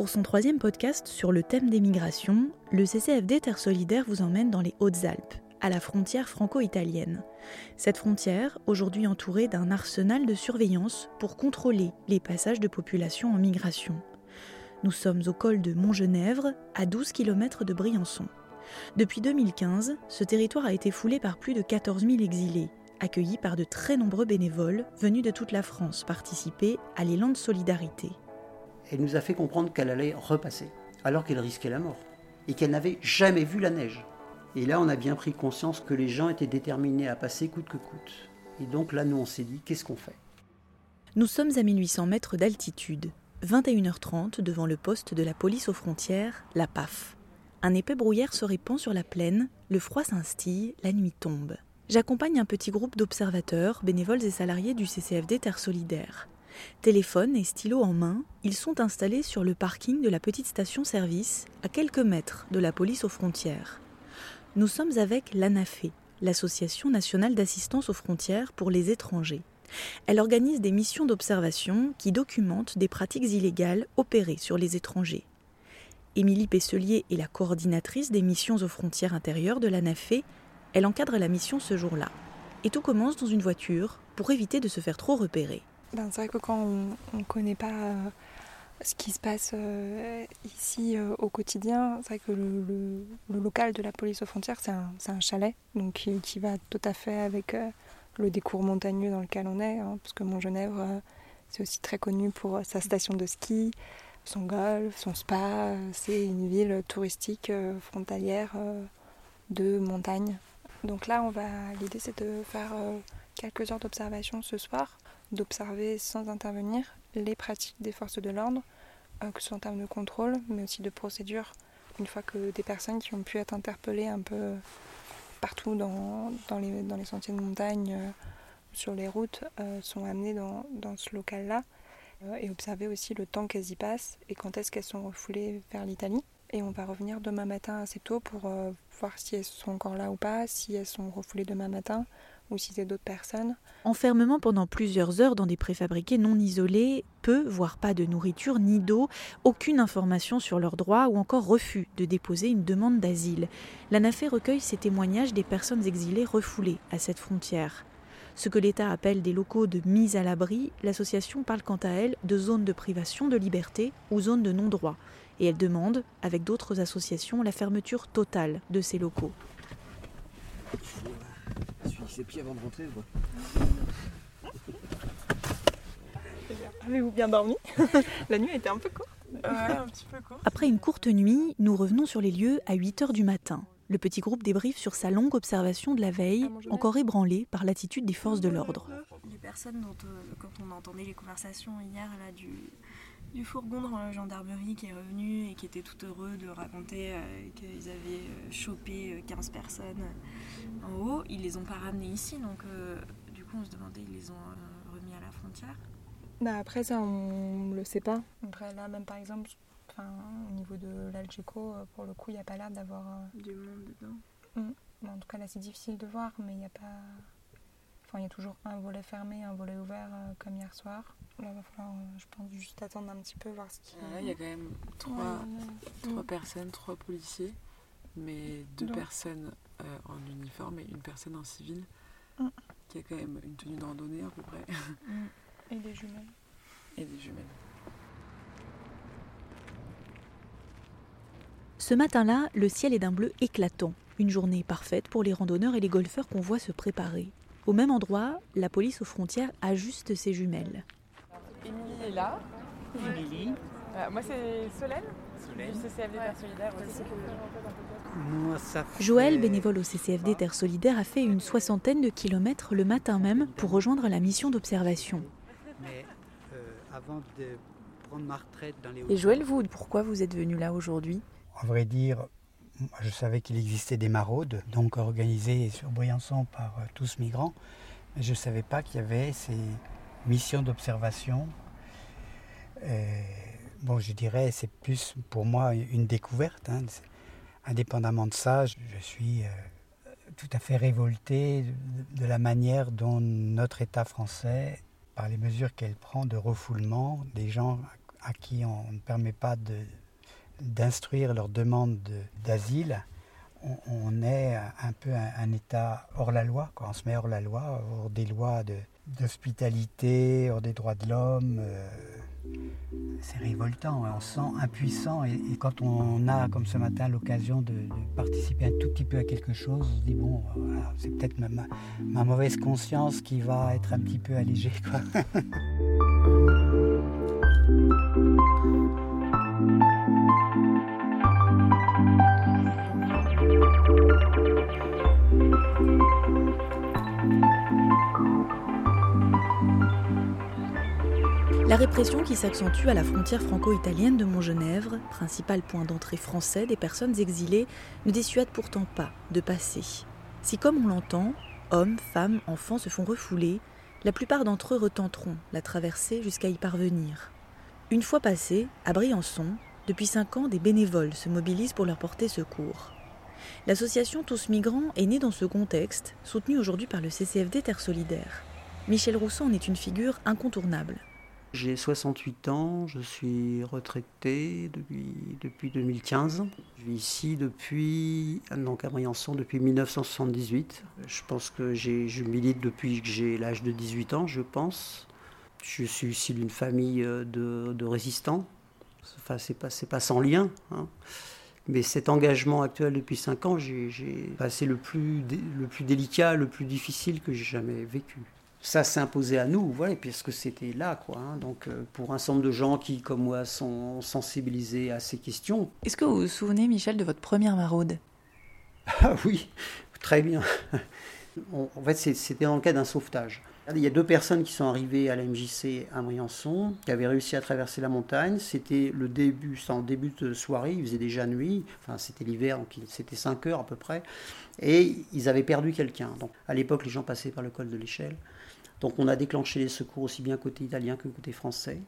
Pour son troisième podcast sur le thème des migrations, le CCFD Terre Solidaire vous emmène dans les Hautes-Alpes, à la frontière franco-italienne. Cette frontière, aujourd'hui entourée d'un arsenal de surveillance pour contrôler les passages de population en migration. Nous sommes au col de Montgenèvre, à 12 km de Briançon. Depuis 2015, ce territoire a été foulé par plus de 14 000 exilés, accueillis par de très nombreux bénévoles venus de toute la France participer à l'élan de solidarité. Elle nous a fait comprendre qu'elle allait repasser, alors qu'elle risquait la mort, et qu'elle n'avait jamais vu la neige. Et là, on a bien pris conscience que les gens étaient déterminés à passer coûte que coûte. Et donc là, nous, on s'est dit, qu'est-ce qu'on fait? Nous sommes à 1800 mètres d'altitude, 21h30 devant le poste de la police aux frontières, la PAF. Un épais brouillard se répand sur la plaine, le froid s'instille, la nuit tombe. J'accompagne un petit groupe d'observateurs, bénévoles et salariés du CCFD Terre Solidaire. Téléphone et stylo en main, ils sont installés sur le parking de la petite station-service, à quelques mètres de la police aux frontières. Nous sommes avec l'ANAFE, l'Association nationale d'assistance aux frontières pour les étrangers. Elle organise des missions d'observation qui documentent des pratiques illégales opérées sur les étrangers. Émilie Pesselier est la coordinatrice des missions aux frontières intérieures de l'ANAFE. Elle encadre la mission ce jour-là. Et tout commence dans une voiture pour éviter de se faire trop repérer. Ben, c'est vrai que quand on ne connaît pas euh, ce qui se passe euh, ici euh, au quotidien, c'est vrai que le, local de la police aux frontières, c'est un, chalet, donc qui, va tout à fait avec le décours montagneux dans lequel on est, hein, parce que Montgenèvre, c'est aussi très connu pour sa station de ski, son golf, son spa. C'est une ville touristique frontalière de montagne. Donc là, on va, l'idée, c'est de faire quelques heures d'observation ce soir d'observer sans intervenir les pratiques des forces de l'ordre, euh, que ce soit en termes de contrôle, mais aussi de procédure. Une fois que des personnes qui ont pu être interpellées un peu partout dans, dans, les, dans les, sentiers de montagne, euh, sur les routes, euh, sont amenées dans, dans ce local-là, et observer aussi le temps qu'elles y passent et quand est-ce qu'elles sont refoulées vers l'Italie. Et on va revenir demain matin assez tôt pour voir si elles sont encore là ou pas, si elles sont refoulées demain matin, ou si c'est d'autres personnes. Enfermement pendant plusieurs heures dans des préfabriqués non isolés, peu, voire pas de nourriture ni d'eau, aucune information sur leurs droits ou encore refus de déposer une demande d'asile. L'ANAFE recueille ces témoignages des personnes exilées refoulées à cette frontière. Ce que l'État appelle des locaux de mise à l'abri, l'association parle quant à elle de zones de privation de liberté ou zones de non-droit. Et elle demande, avec d'autres associations, la fermeture totale de ces locaux avant de rentrer. Avez-vous bien dormi? La nuit un peu courte. un petit peu courte. Après une courte nuit, nous revenons sur les lieux à 8 h du matin. Le petit groupe débriefe sur sa longue observation de la veille, encore ébranlée par l'attitude des forces de l'ordre. Les personnes dont, euh, quand on entendait les conversations hier là, du, du fourgon dans la gendarmerie qui est revenu et qui était tout heureux de raconter euh, qu'ils avaient euh, chopé 15 euh, personnes en haut. Ils les ont pas ramenés ici, donc du coup on se demandait, ils les ont remis à la frontière. Bah après ça on le sait pas. Après là même par exemple, au niveau de l'Algeco, pour le coup il n'y a pas l'air d'avoir... Du monde dedans. Mmh. en tout cas là c'est difficile de voir, mais il n'y a pas... Enfin il y a toujours un volet fermé, un volet ouvert comme hier soir. Là, il va falloir, euh, je pense, juste attendre un petit peu, voir ce qui. il y a quand même trois, trois personnes, trois policiers, mais deux personnes euh, en uniforme et une personne en civil, mm. qui a quand même une tenue de randonnée à peu près. Mm. Et des jumelles. Et des jumelles. Ce matin-là, le ciel est d'un bleu éclatant. Une journée parfaite pour les randonneurs et les golfeurs qu'on voit se préparer. Au même endroit, la police aux frontières ajuste ses jumelles. Émilie est là. Émilie. Euh, moi, c'est Solène, Solène, du CCFD Terre Solidaire aussi. Moi, ça Joël, bénévole au CCFD Terre Solidaire, a fait une soixantaine de kilomètres le matin même pour rejoindre la mission d'observation. Mais euh, avant de prendre ma retraite dans les... Et Joël, vous, pourquoi vous êtes venu là aujourd'hui? En vrai dire, je savais qu'il existait des maraudes, donc organisées sur Briançon par euh, tous migrants, mais je ne savais pas qu'il y avait ces mission d'observation. Bon, je dirais, c'est plus pour moi une découverte. Hein. Indépendamment de ça, je suis euh, tout à fait révolté de la manière dont notre État français, par les mesures qu'elle prend de refoulement des gens à qui on ne permet pas d'instruire leur demande d'asile, on, est un peu un, État hors la loi. On se met hors la loi, hors des lois d'hospitalité, hors des droits de l'homme. Euh, c'est révoltant, hein. on se sent impuissant et, quand on a, comme ce matin, l'occasion de, participer un tout petit peu à quelque chose, on se dit, bon, c'est peut-être ma, ma, mauvaise conscience qui va être un petit peu allégée. Quoi. La répression qui s'accentue à la frontière franco-italienne de Montgenèvre, principal point d'entrée français des personnes exilées, ne dissuade pourtant pas de passer. Si, comme on l'entend, hommes, femmes, enfants se font refouler, la plupart d'entre eux retenteront la traversée jusqu'à y parvenir. Une fois passés, à Briançon, depuis cinq ans, des bénévoles se mobilisent pour leur porter secours. L'association Tous Migrants est née dans ce contexte, soutenue aujourd'hui par le CCFD Terre Solidaire. Michel Rousseau en est une figure incontournable. J'ai 68 ans, je suis retraité depuis, depuis 2015. Je vis ici depuis, donc à Briançon depuis 1978. Je pense que je milite depuis que j'ai l'âge de 18 ans, je pense. Je suis issu d'une famille euh, de, résistants. Enfin, c'est pas, pas sans lien. Hein. Mais cet engagement actuel depuis 5 ans, c'est le plus, le plus délicat, le plus difficile que j'ai jamais vécu ça s'imposait à nous, voilà, puisque c'était là, quoi. Hein. Donc, euh, pour un nombre de gens qui, comme moi, sont sensibilisés à ces questions. Est-ce que vous vous souvenez, Michel, de votre première maraude? Ah oui, très bien. en fait, c'était dans le cas d'un sauvetage. Il y a deux personnes qui sont arrivées à la MJC à Briançon, qui avaient réussi à traverser la montagne. C'était le début, c'était en début de soirée, il faisait déjà nuit, enfin c'était l'hiver, donc c'était 5 heures à peu près, et ils avaient perdu quelqu'un. Donc à l'époque, les gens passaient par le col de l'échelle. Donc on a déclenché les secours aussi bien côté italien que côté français.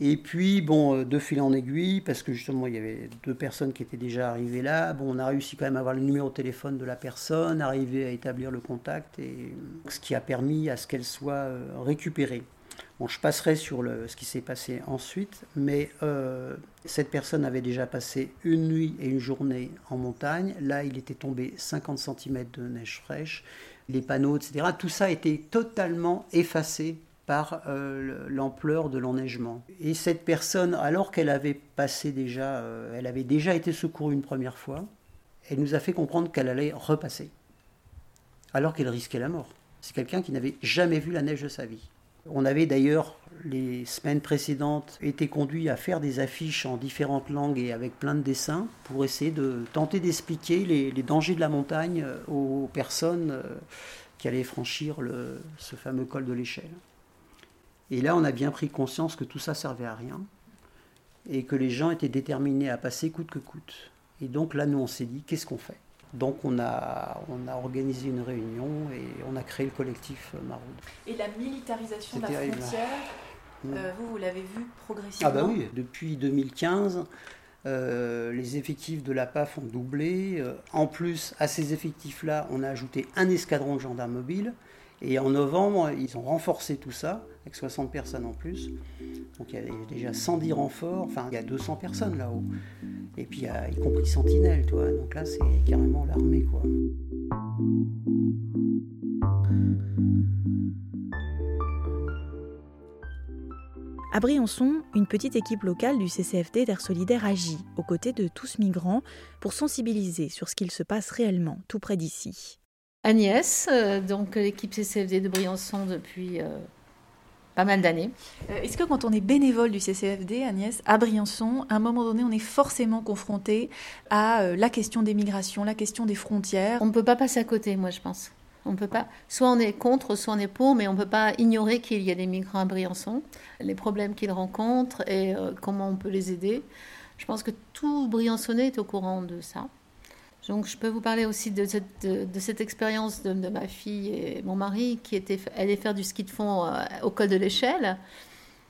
Et puis, bon, euh, de fil en aiguille, parce que justement, il y avait deux personnes qui étaient déjà arrivées là. Bon, on a réussi quand même à avoir le numéro de téléphone de la personne, arriver à établir le contact, et ce qui a permis à ce qu'elle soit euh, récupérée. Bon, je passerai sur le, ce qui s'est passé ensuite, mais euh, cette personne avait déjà passé une nuit et une journée en montagne. Là, il était tombé 50 cm de neige fraîche les panneaux, etc. Tout ça a été totalement effacé par euh, l'ampleur de l'enneigement. Et cette personne, alors qu'elle avait passé déjà, euh, elle avait déjà été secourue une première fois, elle nous a fait comprendre qu'elle allait repasser, alors qu'elle risquait la mort. C'est quelqu'un qui n'avait jamais vu la neige de sa vie. On avait d'ailleurs, les semaines précédentes, été conduit à faire des affiches en différentes langues et avec plein de dessins pour essayer de tenter d'expliquer les, dangers de la montagne euh, aux personnes euh, qui allaient franchir ce fameux col de l'échelle. Et là, on a bien pris conscience que tout ça servait à rien et que les gens étaient déterminés à passer coûte que coûte. Et donc là, nous, on s'est dit, qu'est-ce qu'on fait? Donc on a, on a organisé une réunion et on a créé le collectif Maroud. Et la militarisation de la frontière, mm. euh, vous, vous l'avez vu progressivement Ah bah oui, depuis 2015, euh, les effectifs de la PAF ont doublé. Euh, en plus, à ces effectifs-là, on a ajouté un escadron de gendarmes mobiles. Et en novembre, ils ont renforcé tout ça, avec 60 personnes en plus. Donc il y a déjà 110 renforts, enfin il y a 200 personnes là-haut. Et puis y compris Sentinelle, toi. Donc là, c'est carrément l'armée, quoi. À Briançon, une petite équipe locale du CCFD d'Air Solidaire agit aux côtés de tous migrants pour sensibiliser sur ce qu'il se passe réellement tout près d'ici. Agnès, euh, donc l'équipe CCFD de Briançon depuis euh, pas mal d'années. Euh, est-ce que quand on est bénévole du CCFD, Agnès, à Briançon, à un moment donné, on est forcément confronté à la question des migrations, la question des frontières? On ne peut pas passer à côté, moi je pense. On peut pas. Soit on est contre, soit on est pour, mais on ne peut pas ignorer qu'il y a des migrants à Briançon, les problèmes qu'ils rencontrent et comment on peut les aider. Je pense que tout Briançonnais est au courant de ça. Donc je peux vous parler aussi de cette, expérience de, ma fille et mon mari qui était faire du ski de fond euh, au col de l'échelle.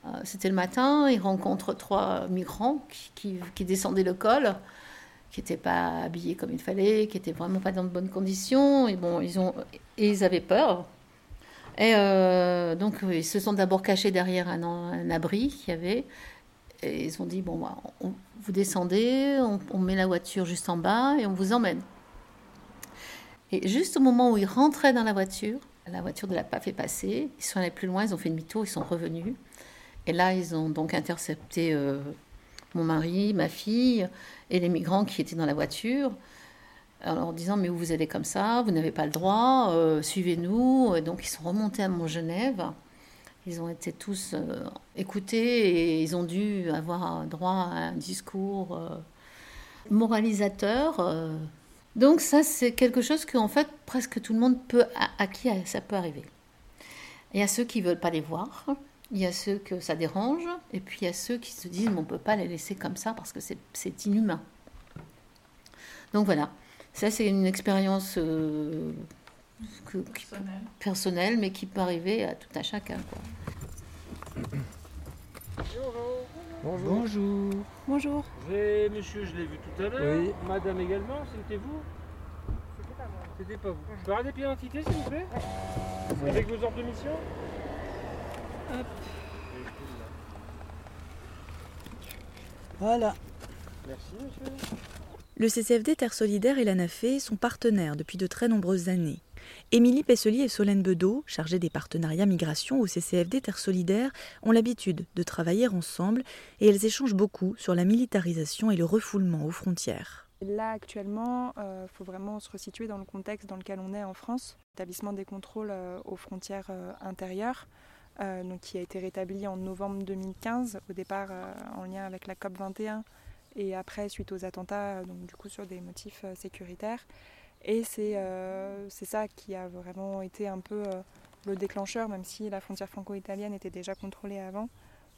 Euh, c'était le matin, ils rencontrent trois migrants qui, descendaient le col, qui n'étaient pas habillés comme il fallait, qui n'étaient vraiment pas dans de bonnes conditions. Et bon, ils, ont, et ils avaient peur. Et euh, donc ils se sont d'abord cachés derrière un, abri qu'il y avait. Et ils ont dit bon, bah, vous descendez, on, met la voiture juste en bas et on vous emmène. Et juste au moment où ils rentraient dans la voiture, la voiture de la PAF est passée, ils sont allés plus loin, ils ont fait demi-tour, ils sont revenus. Et là, ils ont donc intercepté euh, mon mari, ma fille et les migrants qui étaient dans la voiture en leur disant mais où vous allez comme ça, vous n'avez pas le droit, euh, suivez-nous. Et donc ils sont remontés à Mont-Genève. Ils ont été tous euh, écoutés et ils ont dû avoir droit à un discours euh, moralisateur. Donc ça c'est quelque chose qu'en fait presque tout le monde peut à, qui ça peut arriver. Il y a ceux qui veulent pas les voir, il y a ceux que ça dérange, et puis il y a ceux qui se disent on peut pas les laisser comme ça parce que c'est inhumain. Donc voilà. Ça, c'est une expérience euh, personnelle. mais qui peut arriver à tout un chacun. Bonjour. Bonjour. Bonjour. Monsieur, je l'ai vu tout à l'heure. Oui. Madame également, c'était vous? C'était pas moi. C'était pas vous. Je peux avoir des pieds d'identité, s'il vous plaît? Avec vos ordres de mission? Hop. Voilà. Merci, monsieur. Le CCFD Terre Solidaire et l'ANAFE sont partenaires depuis de très nombreuses années. Émilie Pesselier et Solène Bedeau, chargées des partenariats migration au CCFD Terre Solidaire, ont l'habitude de travailler ensemble et elles échangent beaucoup sur la militarisation et le refoulement aux frontières. Là, actuellement, il euh, faut vraiment se resituer dans le contexte dans lequel on est en France. L'établissement des contrôles euh, aux frontières euh, intérieures, donc, qui a été rétabli en novembre 2015, au départ en lien avec la COP 21 et après suite aux attentats, donc du coup sur des motifs euh, sécuritaires. Et euh, c'est ça qui a vraiment été un peu euh, le déclencheur, même si la frontière franco-italienne était déjà contrôlée avant,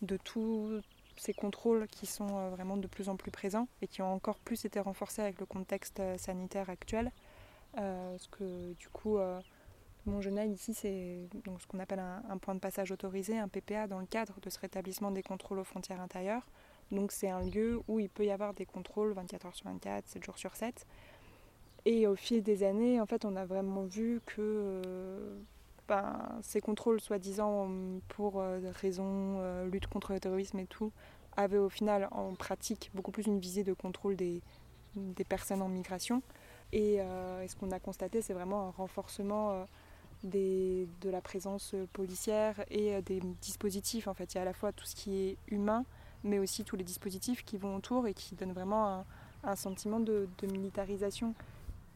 de tous ces contrôles qui sont vraiment de plus en plus présents et qui ont encore plus été renforcés avec le contexte sanitaire actuel. parce que du coup, Montgenèvre ici, c'est ce qu'on appelle un, point de passage autorisé, un PPA, dans le cadre de ce rétablissement des contrôles aux frontières intérieures. Donc c'est un lieu où il peut y avoir des contrôles 24 heures sur 24, 7 jours sur 7. Et au fil des années, en fait, on a vraiment vu que euh, ben, ces contrôles, soi-disant pour euh, raisons euh, lutte contre le terrorisme et tout, avaient au final en pratique beaucoup plus une visée de contrôle des, des personnes en migration. Et, ce qu'on a constaté, c'est vraiment un renforcement de la présence policière et des dispositifs. En fait, il y a à la fois tout ce qui est humain, mais aussi tous les dispositifs qui vont autour et qui donnent vraiment un, sentiment de, militarisation.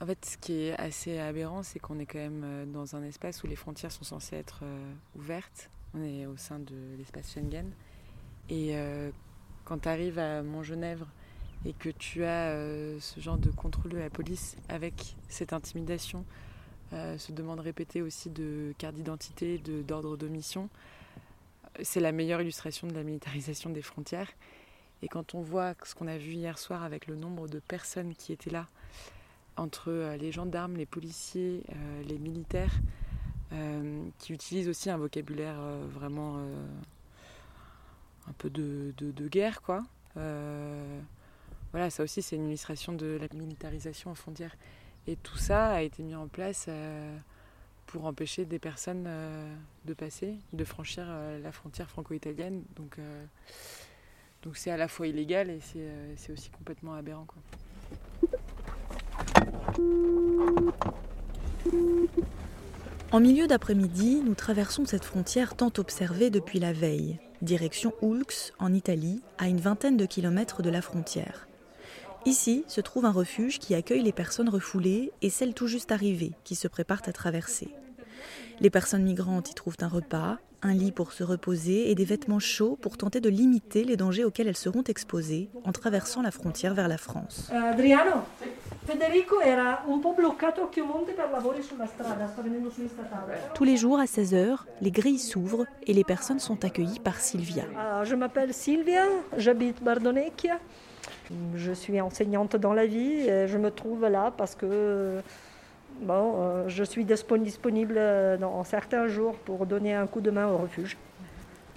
En fait, ce qui est assez aberrant, c'est qu'on est quand même euh, dans un espace où les frontières sont censées être euh, ouvertes. On est au sein de l'espace Schengen. Et euh, quand tu arrives à Montgenèvre et que tu as ce genre de contrôle de la police avec cette intimidation, ce demande répétée aussi de carte d'identité, d'ordre de mission, c'est la meilleure illustration de la militarisation des frontières. Et quand on voit ce qu'on a vu hier soir avec le nombre de personnes qui étaient là, entre euh, les gendarmes, les policiers, euh, les militaires, euh, qui utilisent aussi un vocabulaire vraiment un peu de, guerre, quoi. voilà, ça aussi c'est une illustration de la militarisation aux frontières. Et tout ça a été mis en place pour empêcher des personnes euh, de passer, de franchir euh, la frontière franco-italienne. Donc euh, donc c'est à la fois illégal et c'est aussi complètement aberrant. En milieu d'après-midi, nous traversons cette frontière tant observée depuis la veille, direction Oulx, en Italie, à une vingtaine de kilomètres de la frontière. Ici se trouve un refuge qui accueille les personnes refoulées et celles tout juste arrivées qui se préparent à traverser. Les personnes migrantes y trouvent un repas, un lit pour se reposer et des vêtements chauds pour tenter de limiter les dangers auxquels elles seront exposées en traversant la frontière vers la France. Euh, Adriano, Federico era un po' bloccato a Chiomonte per lavori sulla strada, sta venendo Tous les jours à 16h, les grilles s'ouvrent et les personnes sont accueillies par Sylvia. Ah, je m'appelle Sylvia, j'habite Bardonecchia. Je suis enseignante dans la vie et je me trouve là parce que bon, euh, je suis disponible euh, dans certains jours pour donner un coup de main au refuge.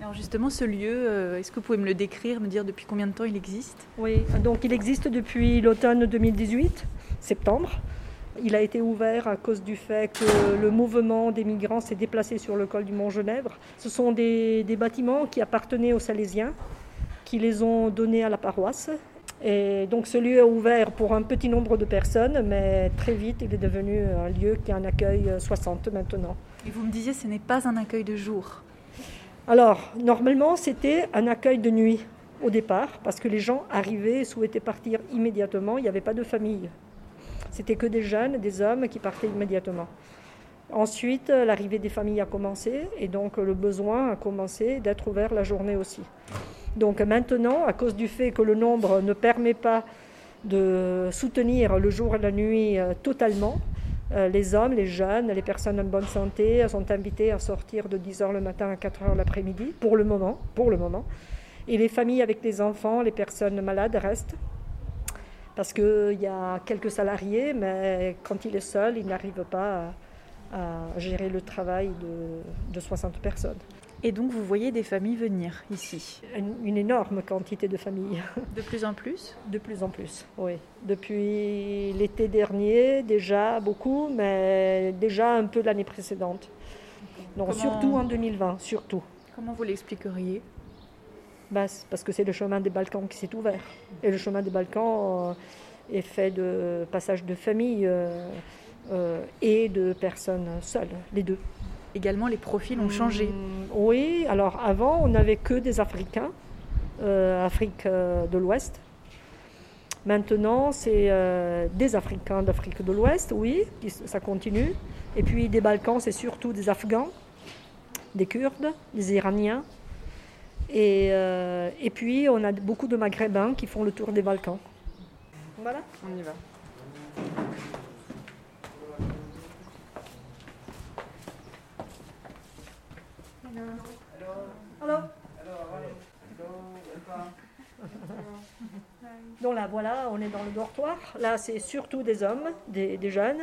Alors justement, ce lieu, euh, est-ce que vous pouvez me le décrire, me dire depuis combien de temps il existe? Oui, donc il existe depuis l'automne 2018, septembre. Il a été ouvert à cause du fait que le mouvement des migrants s'est déplacé sur le col du Mont-Genèvre. Ce sont des, des bâtiments qui appartenaient aux Salésiens, qui les ont donnés à la paroisse. Et donc ce lieu est ouvert pour un petit nombre de personnes, mais très vite il est devenu un lieu qui en accueille 60 maintenant. Et vous me disiez ce n'est pas un accueil de jour Alors normalement c'était un accueil de nuit au départ, parce que les gens arrivaient et souhaitaient partir immédiatement, il n'y avait pas de famille. C'était que des jeunes, des hommes qui partaient immédiatement. Ensuite, l'arrivée des familles a commencé et donc le besoin a commencé d'être ouvert la journée aussi. Donc maintenant, à cause du fait que le nombre ne permet pas de soutenir le jour et la nuit euh, totalement, euh, les hommes, les jeunes, les personnes en bonne santé sont invités à sortir de 10h le matin à 4h l'après-midi, pour le moment. Et les familles avec les enfants, les personnes malades restent. Parce qu'il y a quelques salariés, mais quand il est seul, il n'arrive pas à, gérer le travail de 60 personnes. Et donc vous voyez des familles venir ici une, énorme quantité de familles. De plus en plus De plus en plus, oui. Depuis l'été dernier, déjà beaucoup, mais déjà un peu l'année précédente. Donc surtout en 2020, surtout. Comment vous l'expliqueriez? Bah, Parce que c'est le chemin des Balkans qui s'est ouvert. Et le chemin des Balkans euh, est fait de passage de familles euh, euh, et de personnes seules, les deux également les profils ont changé. Hmm, oui, alors avant on n'avait que des Africains, euh, Afrique euh, de l'Ouest. Maintenant c'est euh, des Africains d'Afrique de l'Ouest, oui, ça continue. Et puis des Balkans, c'est surtout des Afghans, des Kurdes, des Iraniens. Et, et puis on a beaucoup de Maghrébins qui font le tour des Balkans. Voilà. On y va. Donc là, voilà, on est dans le dortoir. Là, c'est surtout des hommes, des, jeunes.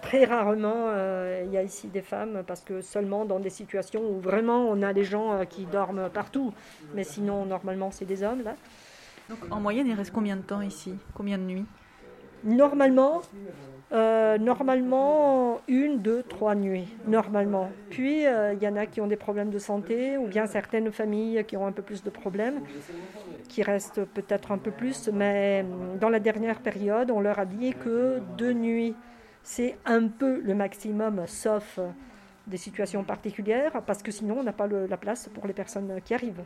Très rarement, euh, il y a ici des femmes, parce que seulement dans des situations où vraiment on a des gens euh, qui dorment partout. Mais sinon, normalement, c'est des hommes, là. Donc en moyenne, il reste combien de temps ici? Combien de nuits? Normalement, euh, normalement, une, deux, trois nuits, normalement. Puis, euh, il y en a qui ont des problèmes de santé, ou bien certaines familles qui ont un peu plus de problèmes, qui restent peut-être un peu plus, mais hum, dans la dernière période, on leur a dit que deux nuits, c'est un peu le maximum, sauf des situations particulières, parce que sinon, on n'a pas la place pour les personnes qui arrivent.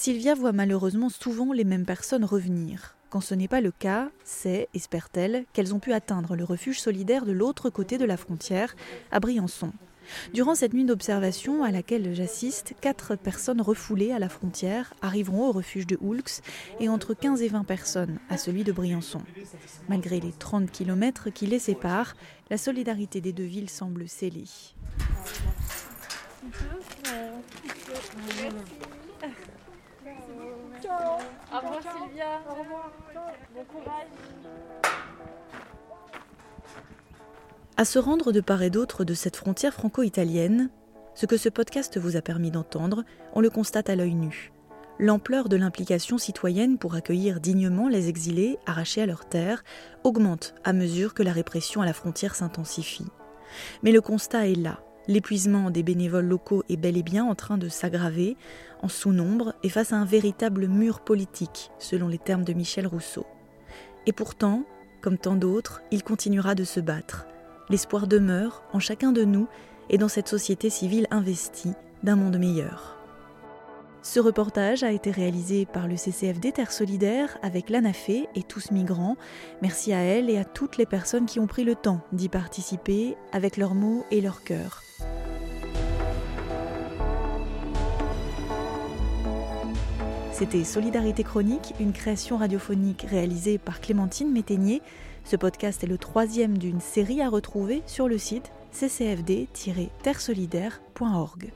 Sylvia voit malheureusement souvent les mêmes personnes revenir. Quand ce n'est pas le cas, c'est, espère-t-elle, qu'elles ont pu atteindre le refuge solidaire de l'autre côté de la frontière, à Briançon. Durant cette nuit d'observation à laquelle j'assiste, quatre personnes refoulées à la frontière arriveront au refuge de Houlx et entre 15 et 20 personnes à celui de Briançon. Malgré les 30 km qui les séparent, la solidarité des deux villes semble scellée. Au revoir Sylvia. Au revoir. Bon courage. À se rendre de part et d'autre de cette frontière franco-italienne, ce que ce podcast vous a permis d'entendre, on le constate à l'œil nu. L'ampleur de l'implication citoyenne pour accueillir dignement les exilés arrachés à leur terre augmente à mesure que la répression à la frontière s'intensifie. Mais le constat est là. L'épuisement des bénévoles locaux est bel et bien en train de s'aggraver, en sous-nombre et face à un véritable mur politique, selon les termes de Michel Rousseau. Et pourtant, comme tant d'autres, il continuera de se battre. L'espoir demeure en chacun de nous et dans cette société civile investie d'un monde meilleur. Ce reportage a été réalisé par le CCFD Terre Solidaire avec l'ANAFE et tous migrants. Merci à elle et à toutes les personnes qui ont pris le temps d'y participer avec leurs mots et leur cœur. C'était Solidarité Chronique, une création radiophonique réalisée par Clémentine Métainier. Ce podcast est le troisième d'une série à retrouver sur le site ccfd-terresolidaire.org.